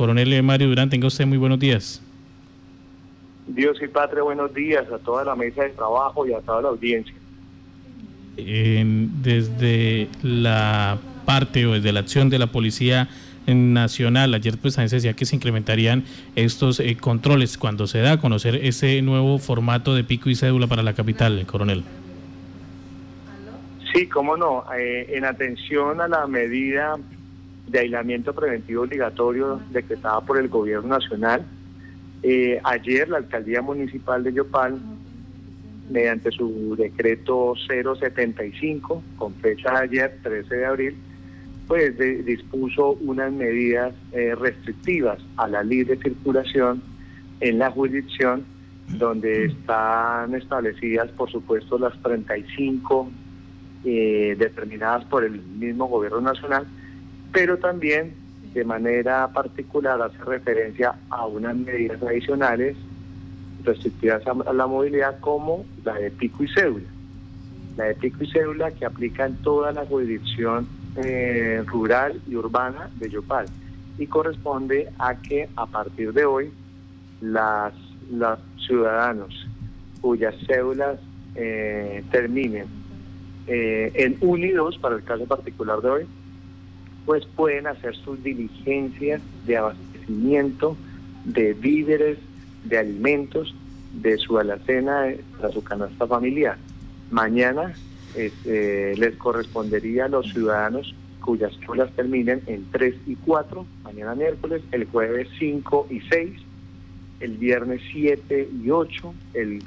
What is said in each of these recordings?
Coronel Mario Durán, tenga usted muy buenos días. Dios y Patria, buenos días a toda la mesa de trabajo y a toda la audiencia. desde la parte o desde la acción de la Policía Nacional, ayer pues también se decía que se incrementarían estos eh, controles cuando se da a conocer ese nuevo formato de pico y cédula para la capital, coronel. Sí, cómo no, eh, en atención a la medida de aislamiento preventivo obligatorio decretada por el gobierno nacional, eh, ayer la alcaldía municipal de Yopal, mediante su decreto 075, con fecha de ayer, 13 de abril, pues dispuso unas medidas eh, restrictivas a la libre circulación en la jurisdicción, donde están establecidas, por supuesto, las 35 eh, determinadas por el mismo gobierno nacional, pero también de manera particular hace referencia a unas medidas adicionales restrictivas a la movilidad como la de pico y cédula. La de pico y cédula que aplica en toda la jurisdicción eh, rural y urbana de Yopal y corresponde a que a partir de hoy las, los ciudadanos cuyas cédulas eh, terminen eh, en unidos para el caso particular de hoy, pues pueden hacer sus diligencias de abastecimiento de víveres, de alimentos, de su alacena, para su canasta familiar. Mañana eh, les correspondería a los ciudadanos cuyas chulas terminen en 3 y 4, mañana miércoles, el jueves 5 y 6, el viernes 7 y 8, el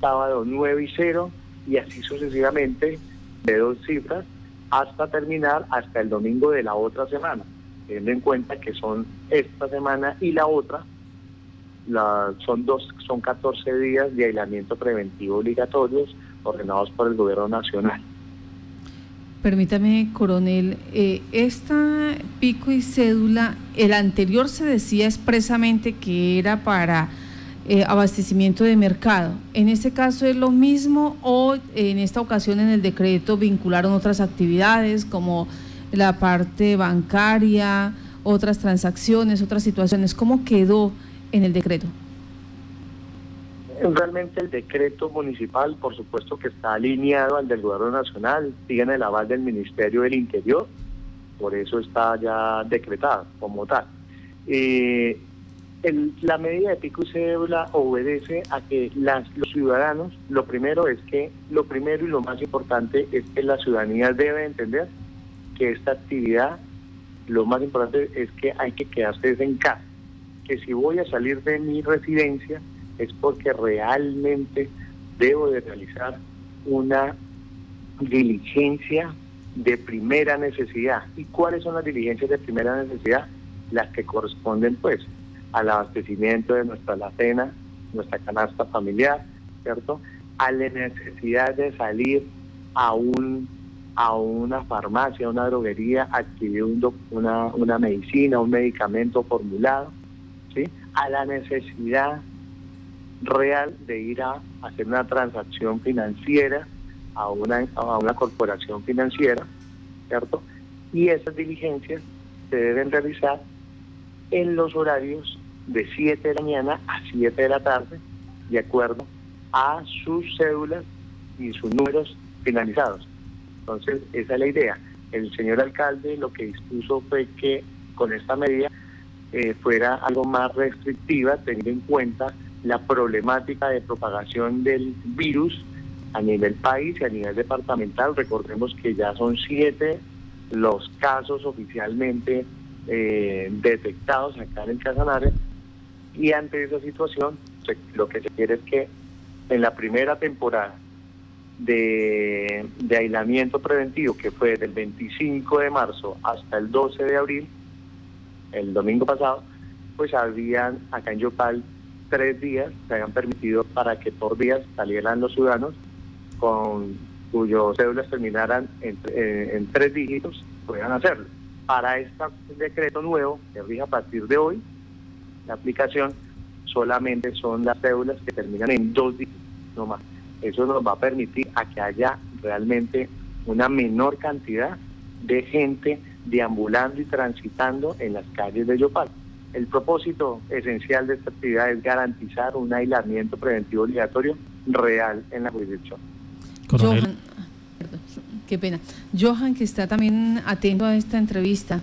sábado 9 y 0, y así sucesivamente de dos cifras hasta terminar hasta el domingo de la otra semana, teniendo en cuenta que son esta semana y la otra, son dos, son 14 días de aislamiento preventivo obligatorios ordenados por el gobierno nacional. Permítame, coronel, eh, esta pico y cédula, el anterior se decía expresamente que era para eh, abastecimiento de mercado. ¿En este caso es lo mismo o en esta ocasión en el decreto vincularon otras actividades como la parte bancaria, otras transacciones, otras situaciones? ¿Cómo quedó en el decreto? Realmente el decreto municipal, por supuesto que está alineado al del gobierno nacional, tiene el aval del Ministerio del Interior, por eso está ya decretado como tal. Eh, la medida de pico y cédula obedece a que las, los ciudadanos, lo primero es que, lo primero y lo más importante es que la ciudadanía debe entender que esta actividad, lo más importante es que hay que quedarse en casa, que si voy a salir de mi residencia, es porque realmente debo de realizar una diligencia de primera necesidad. ¿Y cuáles son las diligencias de primera necesidad? Las que corresponden pues al abastecimiento de nuestra alacena, nuestra canasta familiar, ¿cierto? A la necesidad de salir a un a una farmacia, a una droguería, adquirir una, una medicina, un medicamento formulado, ¿sí? A la necesidad real de ir a hacer una transacción financiera a una, a una corporación financiera, ¿cierto? Y esas diligencias se deben realizar en los horarios de 7 de la mañana a 7 de la tarde, de acuerdo a sus cédulas y sus números finalizados. Entonces, esa es la idea. El señor alcalde lo que dispuso fue que con esta medida eh, fuera algo más restrictiva, teniendo en cuenta la problemática de propagación del virus a nivel país y a nivel departamental. Recordemos que ya son siete los casos oficialmente eh, detectados acá en el Casanare y ante esa situación lo que se quiere es que en la primera temporada de, de aislamiento preventivo que fue del 25 de marzo hasta el 12 de abril, el domingo pasado, pues habían acá en Yopal tres días, se habían permitido para que por días salieran los ciudadanos con cuyos cédulas terminaran en, en, tres dígitos, puedan hacerlo. Para este decreto nuevo, que rige a partir de hoy, la aplicación, solamente son las cédulas que terminan en dos dígitos, no más. Eso nos va a permitir a que haya realmente una menor cantidad de gente deambulando y transitando en las calles de Yopal. el propósito esencial de esta actividad es garantizar un aislamiento preventivo obligatorio real en la jurisdicción. Johan, qué pena. Johan, que está también atento a esta entrevista.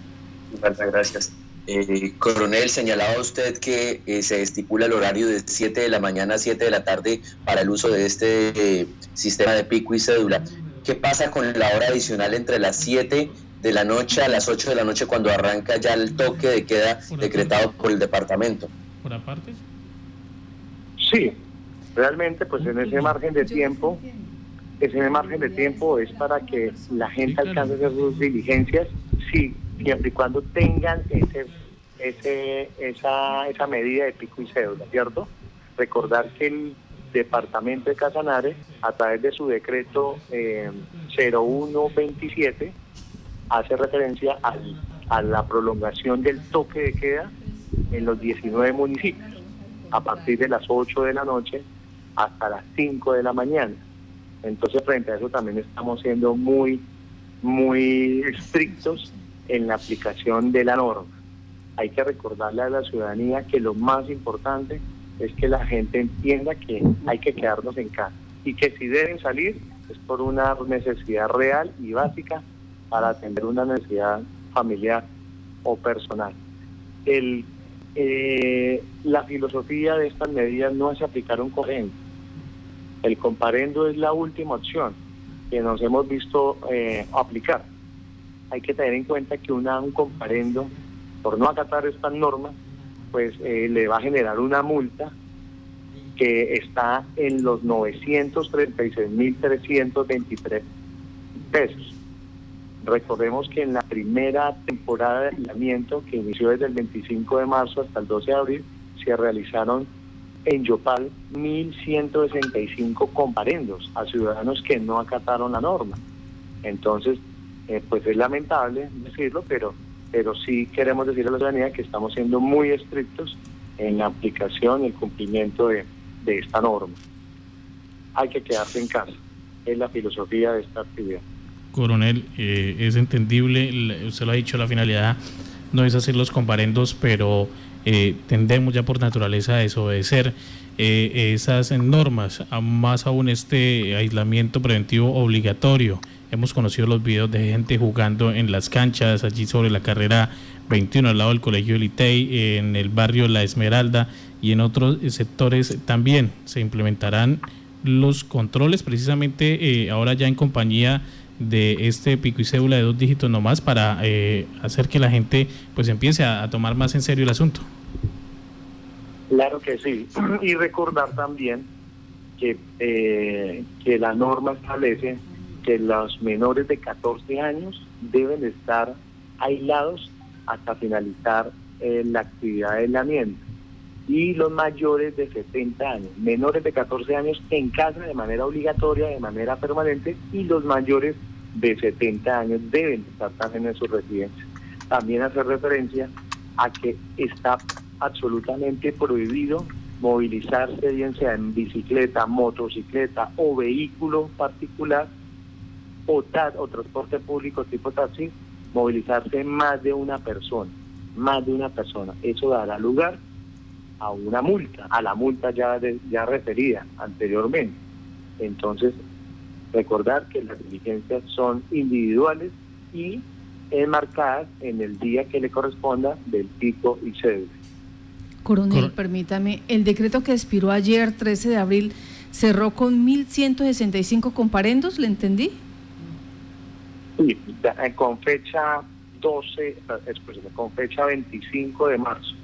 Muchas gracias. Eh, coronel, señalaba usted que eh, se estipula el horario de 7 de la mañana a 7 de la tarde para el uso de este eh, sistema de pico y cédula. ¿Qué pasa con la hora adicional entre las 7 de la noche a las 8 de la noche cuando arranca ya el toque de queda decretado por el departamento? ¿Por aparte? Sí, realmente pues en ese margen de tiempo, ese margen de tiempo es para que la gente alcance a hacer sus diligencias, sí, siempre y cuando tengan ese, ese, esa, esa medida de pico y cédula, ¿cierto? Recordar que el departamento de Casanare, a través de su decreto eh, 0127, hace referencia a la prolongación del toque de queda en los 19 municipios, a partir de las 8 de la noche hasta las 5 de la mañana. Entonces, frente a eso también estamos siendo muy, muy estrictos en la aplicación de la norma. Hay que recordarle a la ciudadanía que lo más importante es que la gente entienda que hay que quedarnos en casa y que si deben salir es por una necesidad real y básica para atender una necesidad familiar o personal. Eh, la filosofía de estas medidas no es aplicar un corriente. El comparendo es la última opción que nos hemos visto eh, aplicar hay que tener en cuenta que una, un comparendo, por no acatar estas normas, pues eh, le va a generar una multa que está en los 936.323 pesos. Recordemos que en la primera temporada de aislamiento, que inició desde el 25 de marzo hasta el 12 de abril, se realizaron en Yopal 1.165 comparendos a ciudadanos que no acataron la norma. Entonces, eh, pues es lamentable decirlo, pero, pero sí queremos decir a la ciudadanía que estamos siendo muy estrictos en la aplicación y el cumplimiento de, esta norma. Hay que quedarse en casa, es la filosofía de esta actividad. Coronel, eh, es entendible, usted lo ha dicho, la finalidad no es hacer los comparendos, pero eh, tendemos ya por naturaleza a desobedecer esas normas, más aún este aislamiento preventivo obligatorio. Hemos conocido los videos de gente jugando en las canchas, allí sobre la carrera 21 al lado del Colegio Elitei, en el barrio La Esmeralda y en otros sectores también se implementarán los controles precisamente eh, ahora ya en compañía de este pico y cédula de dos dígitos nomás para eh, hacer que la gente pues empiece a, tomar más en serio el asunto. Claro que sí. Y recordar también que, eh, que la norma establece que los menores de 14 años deben estar aislados hasta finalizar eh, la actividad de aislamiento y los mayores de 70 años, menores de 14 años en casa de manera obligatoria, de manera permanente, y los mayores de 70 años deben estar también en su residencia. También hacer referencia a que está absolutamente prohibido movilizarse, bien sea en bicicleta, motocicleta o vehículo particular, o, o transporte público tipo taxi, movilizarse más de una persona, más de una persona. Eso dará lugar a una multa, a la multa ya, ya referida anteriormente. Entonces, recordar que las diligencias son individuales y enmarcadas en el día que le corresponda del pico y cédula. Coronel, permítame, el decreto que expiró ayer, 13 de abril, cerró con 1.165 comparendos, ¿le entendí? Sí, eh, con fecha 12, con fecha 25 de marzo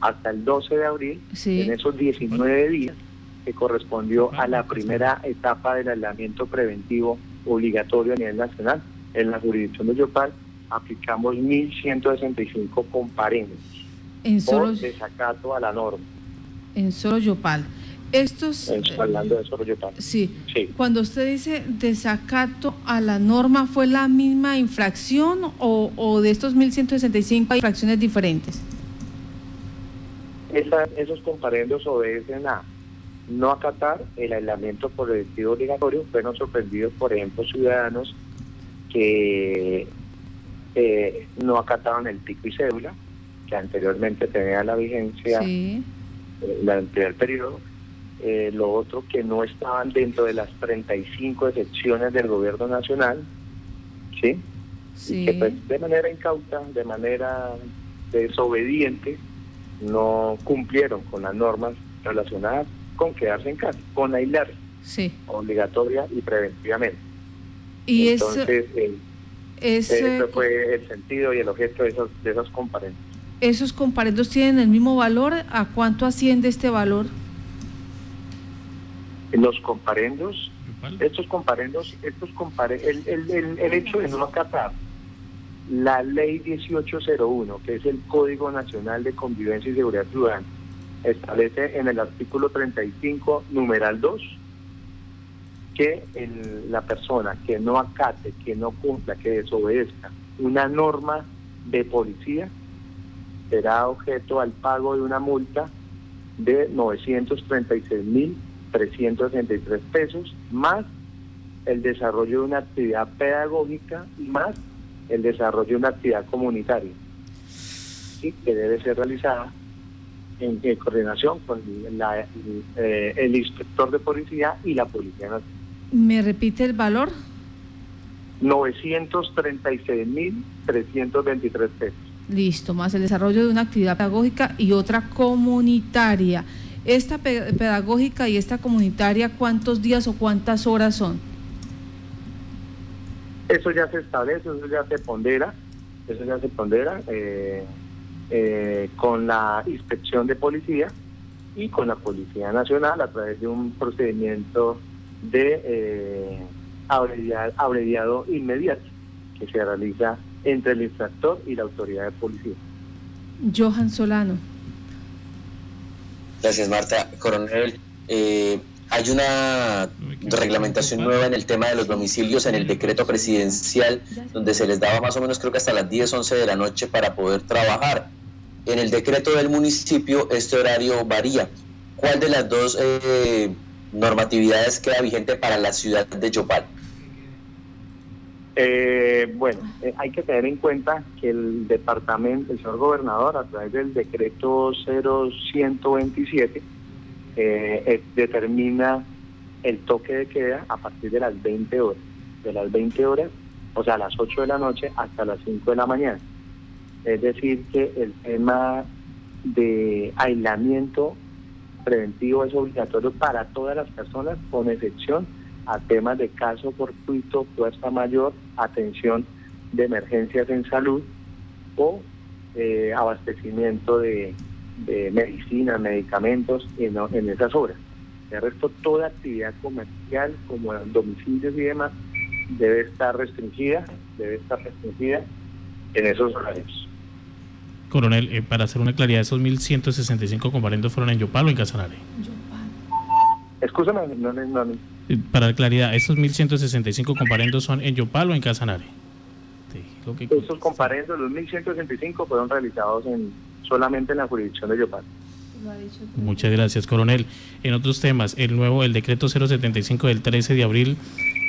hasta el 12 de abril, en esos 19 días, que correspondió a la primera etapa del aislamiento preventivo obligatorio a nivel nacional. En la jurisdicción de Yopal aplicamos 1.165 comparendos en solo, por desacato a la norma. En solo Yopal. Estos, hablando de sí. sí. Cuando usted dice desacato a la norma, ¿fue la misma infracción o, o de estos 1.165 hay infracciones diferentes? esos comparendos obedecen a no acatar el aislamiento por el despido obligatorio. Fueron sorprendidos, por ejemplo, ciudadanos que eh, no acataron el pico y cédula que anteriormente tenía la vigencia Sí. eh, la- el primer periodo. Eh, lo otro que no estaban dentro de las 35 excepciones del gobierno nacional, ¿sí? Y Sí. que pues, de manera incauta, de manera desobediente, no cumplieron con las normas relacionadas con quedarse en casa, con aislar Sí. obligatoria y preventivamente. Y eso, Entonces, eh, ese- ese fue el sentido y el objeto de esos, de esos comparendos. esos comparendos tienen el mismo valor. ¿A cuánto asciende este valor? Los comparendos, estos comparendos, estos compare, el, el, el, el hecho de no acatar la ley 1801, que es el Código Nacional de Convivencia y Seguridad Ciudadana, establece en el artículo 35, numeral 2, que el- la persona que no acate, que no cumpla, que desobedezca una norma de policía, será objeto al pago de una multa de 936.363 pesos, más el desarrollo de una actividad pedagógica y más el desarrollo de una actividad comunitaria, ¿sí? que debe ser realizada en, en coordinación con la- eh, el inspector de policía y la Policía Nacional. ¿Me repite el valor? 936.323 pesos. Listo, más el desarrollo de una actividad pedagógica y otra comunitaria. Esta pe- pedagógica y esta comunitaria, ¿cuántos días o cuántas horas son? Eso ya se establece, eso ya se pondera, eso ya se pondera eh, eh, con la inspección de policía y con la Policía Nacional a través de un procedimiento de eh, abreviado, abreviado inmediato que se realiza entre el infractor y la autoridad de policía. Johan Solano. Gracias, Marta. Coronel, eh, hay una reglamentación nueva en el tema de los domicilios en el decreto presidencial, donde se les daba más o menos creo que hasta las 10, 11 de la noche para poder trabajar. En el decreto del municipio este horario varía. ¿Cuál de las dos eh, normatividades queda vigente para la ciudad de Yopal? Eh, bueno, eh, hay que tener en cuenta que el departamento, el señor gobernador, a través del decreto 0127, eh, eh, determina el toque de queda a partir de las 20 horas. De las 20 horas, o sea, a las 8 de la noche hasta las 5 de la mañana. Es decir, que el tema de aislamiento preventivo es obligatorio para todas las personas, con excepción a temas de caso fortuito, fuerza mayor, atención de emergencias en salud o eh, abastecimiento de, de medicinas, medicamentos en, en esas horas. De resto, toda actividad comercial, como domicilios y demás, debe estar restringida, debe estar restringida en esos horarios. Coronel, eh, para hacer una claridad, esos 1.165 comparendos fueron en Yopal o en Casanare. Escúchame, no, no, no, Para claridad, ¿esos 1.165 comparendos son en Yopal o en Casanare? Sí, lo que- estos comparendos, los 1.165 fueron realizados en solamente en la jurisdicción de Yopal. Muchas gracias, coronel. En otros temas, el nuevo, el decreto 075 del 13 de abril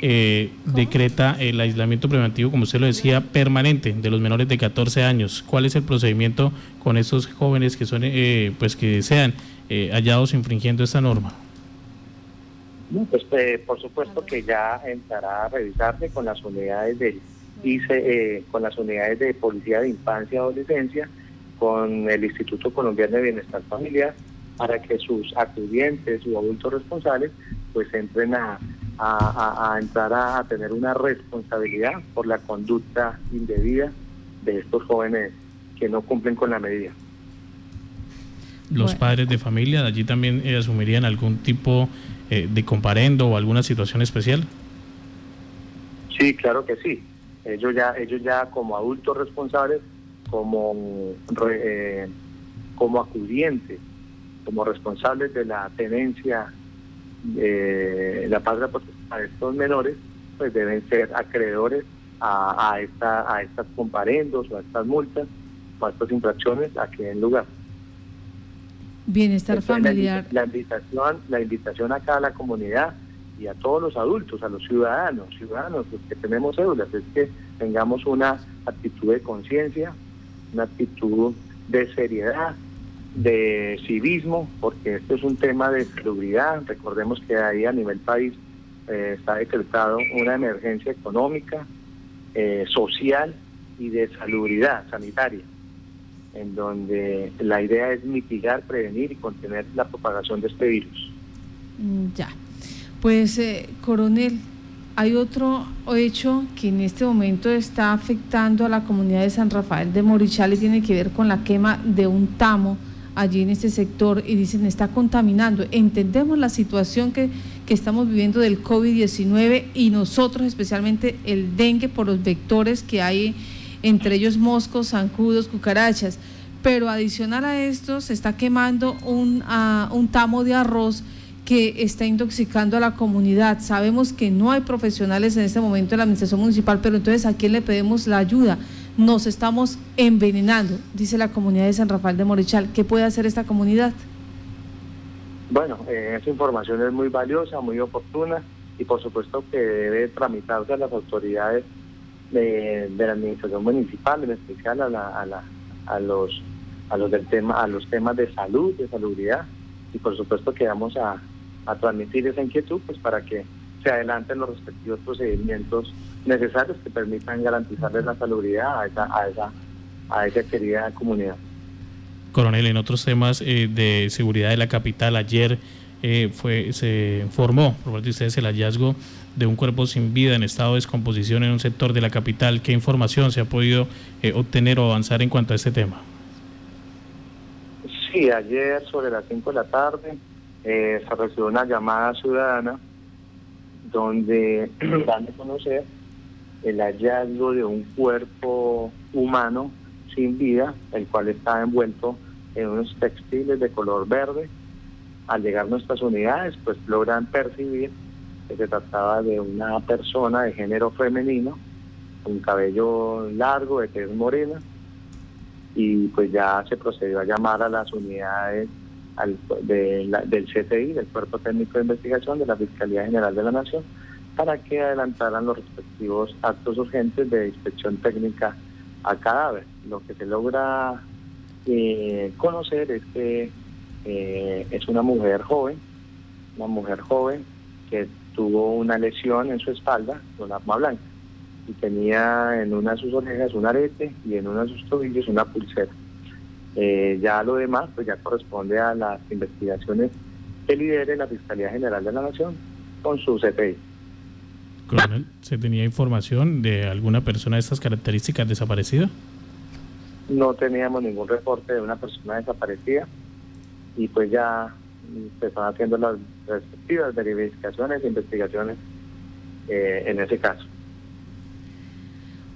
eh, decreta el aislamiento preventivo, como usted lo decía, permanente de los menores de 14 años. ¿Cuál es el procedimiento con esos jóvenes que son, eh, pues que sean eh, hallados infringiendo esta norma? Pues eh, por supuesto que ya entrará a revisarse con las unidades del ICE, eh, con las unidades de policía de infancia y adolescencia, con el Instituto Colombiano de Bienestar Familiar, para que sus acudientes o adultos responsables pues entren a, a, entrar a tener una responsabilidad por la conducta indebida de estos jóvenes que no cumplen con la medida. Los Bueno. padres de familia, allí también eh, asumirían algún tipo eh, de comparendo o alguna situación especial. Sí, claro que sí. Ellos ya, ellos ya como adultos responsables, como re- eh, como acudientes, como responsables de la tenencia de la patria potestad a estos menores, pues deben ser acreedores a, a esta a estas comparendos o a estas multas o a estas infracciones a que den lugar. Bienestar Entonces, familiar. La, invitación, la invitación acá a la comunidad y a todos los adultos, a los ciudadanos, ciudadanos, los que tenemos cédulas, es que tengamos una actitud de conciencia, una actitud de seriedad, de civismo, porque esto es un tema de seguridad. Recordemos que ahí a nivel país eh, está decretado una emergencia económica, eh, social y de salubridad sanitaria, en donde la idea es mitigar, prevenir y contener la propagación de este virus. Mm, ya. Pues, eh, coronel, hay otro hecho que en este momento está afectando a la comunidad de San Rafael de Morichal y tiene que ver con la quema de un tamo allí en este sector y dicen está contaminando. Entendemos la situación que, que estamos viviendo del COVID-19 y nosotros especialmente el dengue por los vectores que hay, entre ellos moscos, zancudos, cucarachas. Pero adicional a esto se está quemando un, uh, un tamo de arroz que está intoxicando a la comunidad. Sabemos que no hay profesionales en este momento en la administración municipal, pero entonces ¿a quién le pedimos la ayuda? Nos estamos envenenando, dice la comunidad de San Rafael de Morichal. ¿Qué puede hacer esta comunidad? Bueno, eh, esa información es muy valiosa, muy oportuna y por supuesto que debe tramitarse a las autoridades de, de la administración municipal, en especial a, la, a, la, a los a los del tema a los temas de salud, de salubridad y por supuesto que vamos a, a transmitir esa inquietud pues para que se adelanten los respectivos procedimientos necesarios que permitan garantizarles la salubridad a esa, a esa, a esa querida comunidad. Coronel, en otros temas eh, de seguridad de la capital, ayer eh, fue se informó por parte de ustedes el hallazgo de un cuerpo sin vida en estado de descomposición en un sector de la capital. ¿Qué información se ha podido eh, obtener o avanzar en cuanto a este tema? Sí, ayer sobre las 5 de la tarde eh, se recibió una llamada ciudadana donde dan a conocer el hallazgo de un cuerpo humano sin vida, el cual está envuelto en unos textiles de color verde. Al llegar nuestras unidades, pues logran percibir se trataba de una persona de género femenino, con cabello largo, de tez morena, y pues ya se procedió a llamar a las unidades del CTI, del Cuerpo Técnico de Investigación de la Fiscalía General de la Nación, para que adelantaran los respectivos actos urgentes de inspección técnica al cadáver. Lo que se logra eh, conocer es que eh, es una mujer joven, una mujer joven que tuvo una lesión en su espalda con arma blanca y tenía en una de sus orejas un arete y en uno de sus tobillos una pulsera. Eh, ya lo demás pues ya corresponde a las investigaciones que lidere la Fiscalía General de la Nación con su CPI. Coronel, ¿se tenía información de alguna persona de estas características desaparecida? No teníamos ningún reporte de una persona desaparecida y pues ya se están haciendo las respectivas verificaciones e investigaciones eh, en ese caso.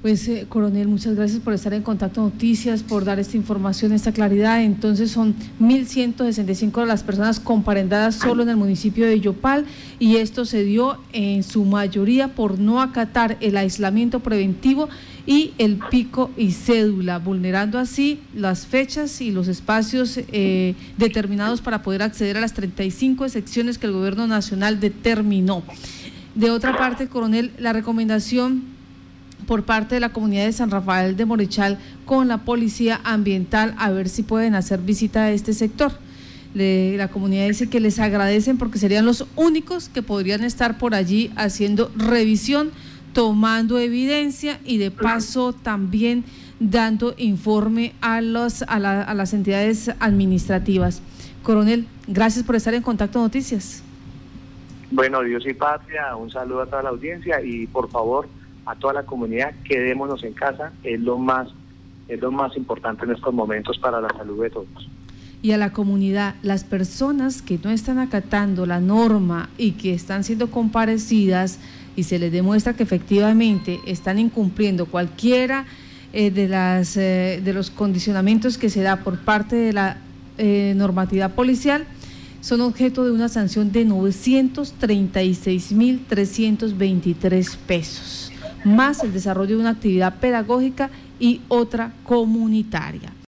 Pues, eh, coronel, muchas gracias por estar en contacto Noticias, por dar esta información, esta claridad. Entonces, son 1.165 las personas comparendadas solo en el municipio de Yopal y esto se dio en su mayoría por no acatar el aislamiento preventivo y el pico y cédula, vulnerando así las fechas y los espacios eh, determinados para poder acceder a las 35 secciones que el gobierno nacional determinó. De otra parte, coronel, la recomendación por parte de la comunidad de San Rafael de Morichal con la policía ambiental a ver si pueden hacer visita a este sector. La comunidad dice que les agradecen porque serían los únicos que podrían estar por allí haciendo revisión, tomando evidencia y de paso también dando informe a, los, a, la, a las entidades administrativas. Coronel, gracias por estar en Contacto Noticias. Bueno, Dios y patria, un saludo a toda la audiencia y por favor a toda la comunidad, quedémonos en casa, es lo más, es lo más importante en estos momentos para la salud de todos. Y a la comunidad, las personas que no están acatando la norma y que están siendo comparecidas y se les demuestra que efectivamente están incumpliendo cualquiera eh, de, las, eh, de los condicionamientos que se da por parte de la eh, normatividad policial, son objeto de una sanción de 936.323 pesos más el desarrollo de una actividad pedagógica y otra comunitaria.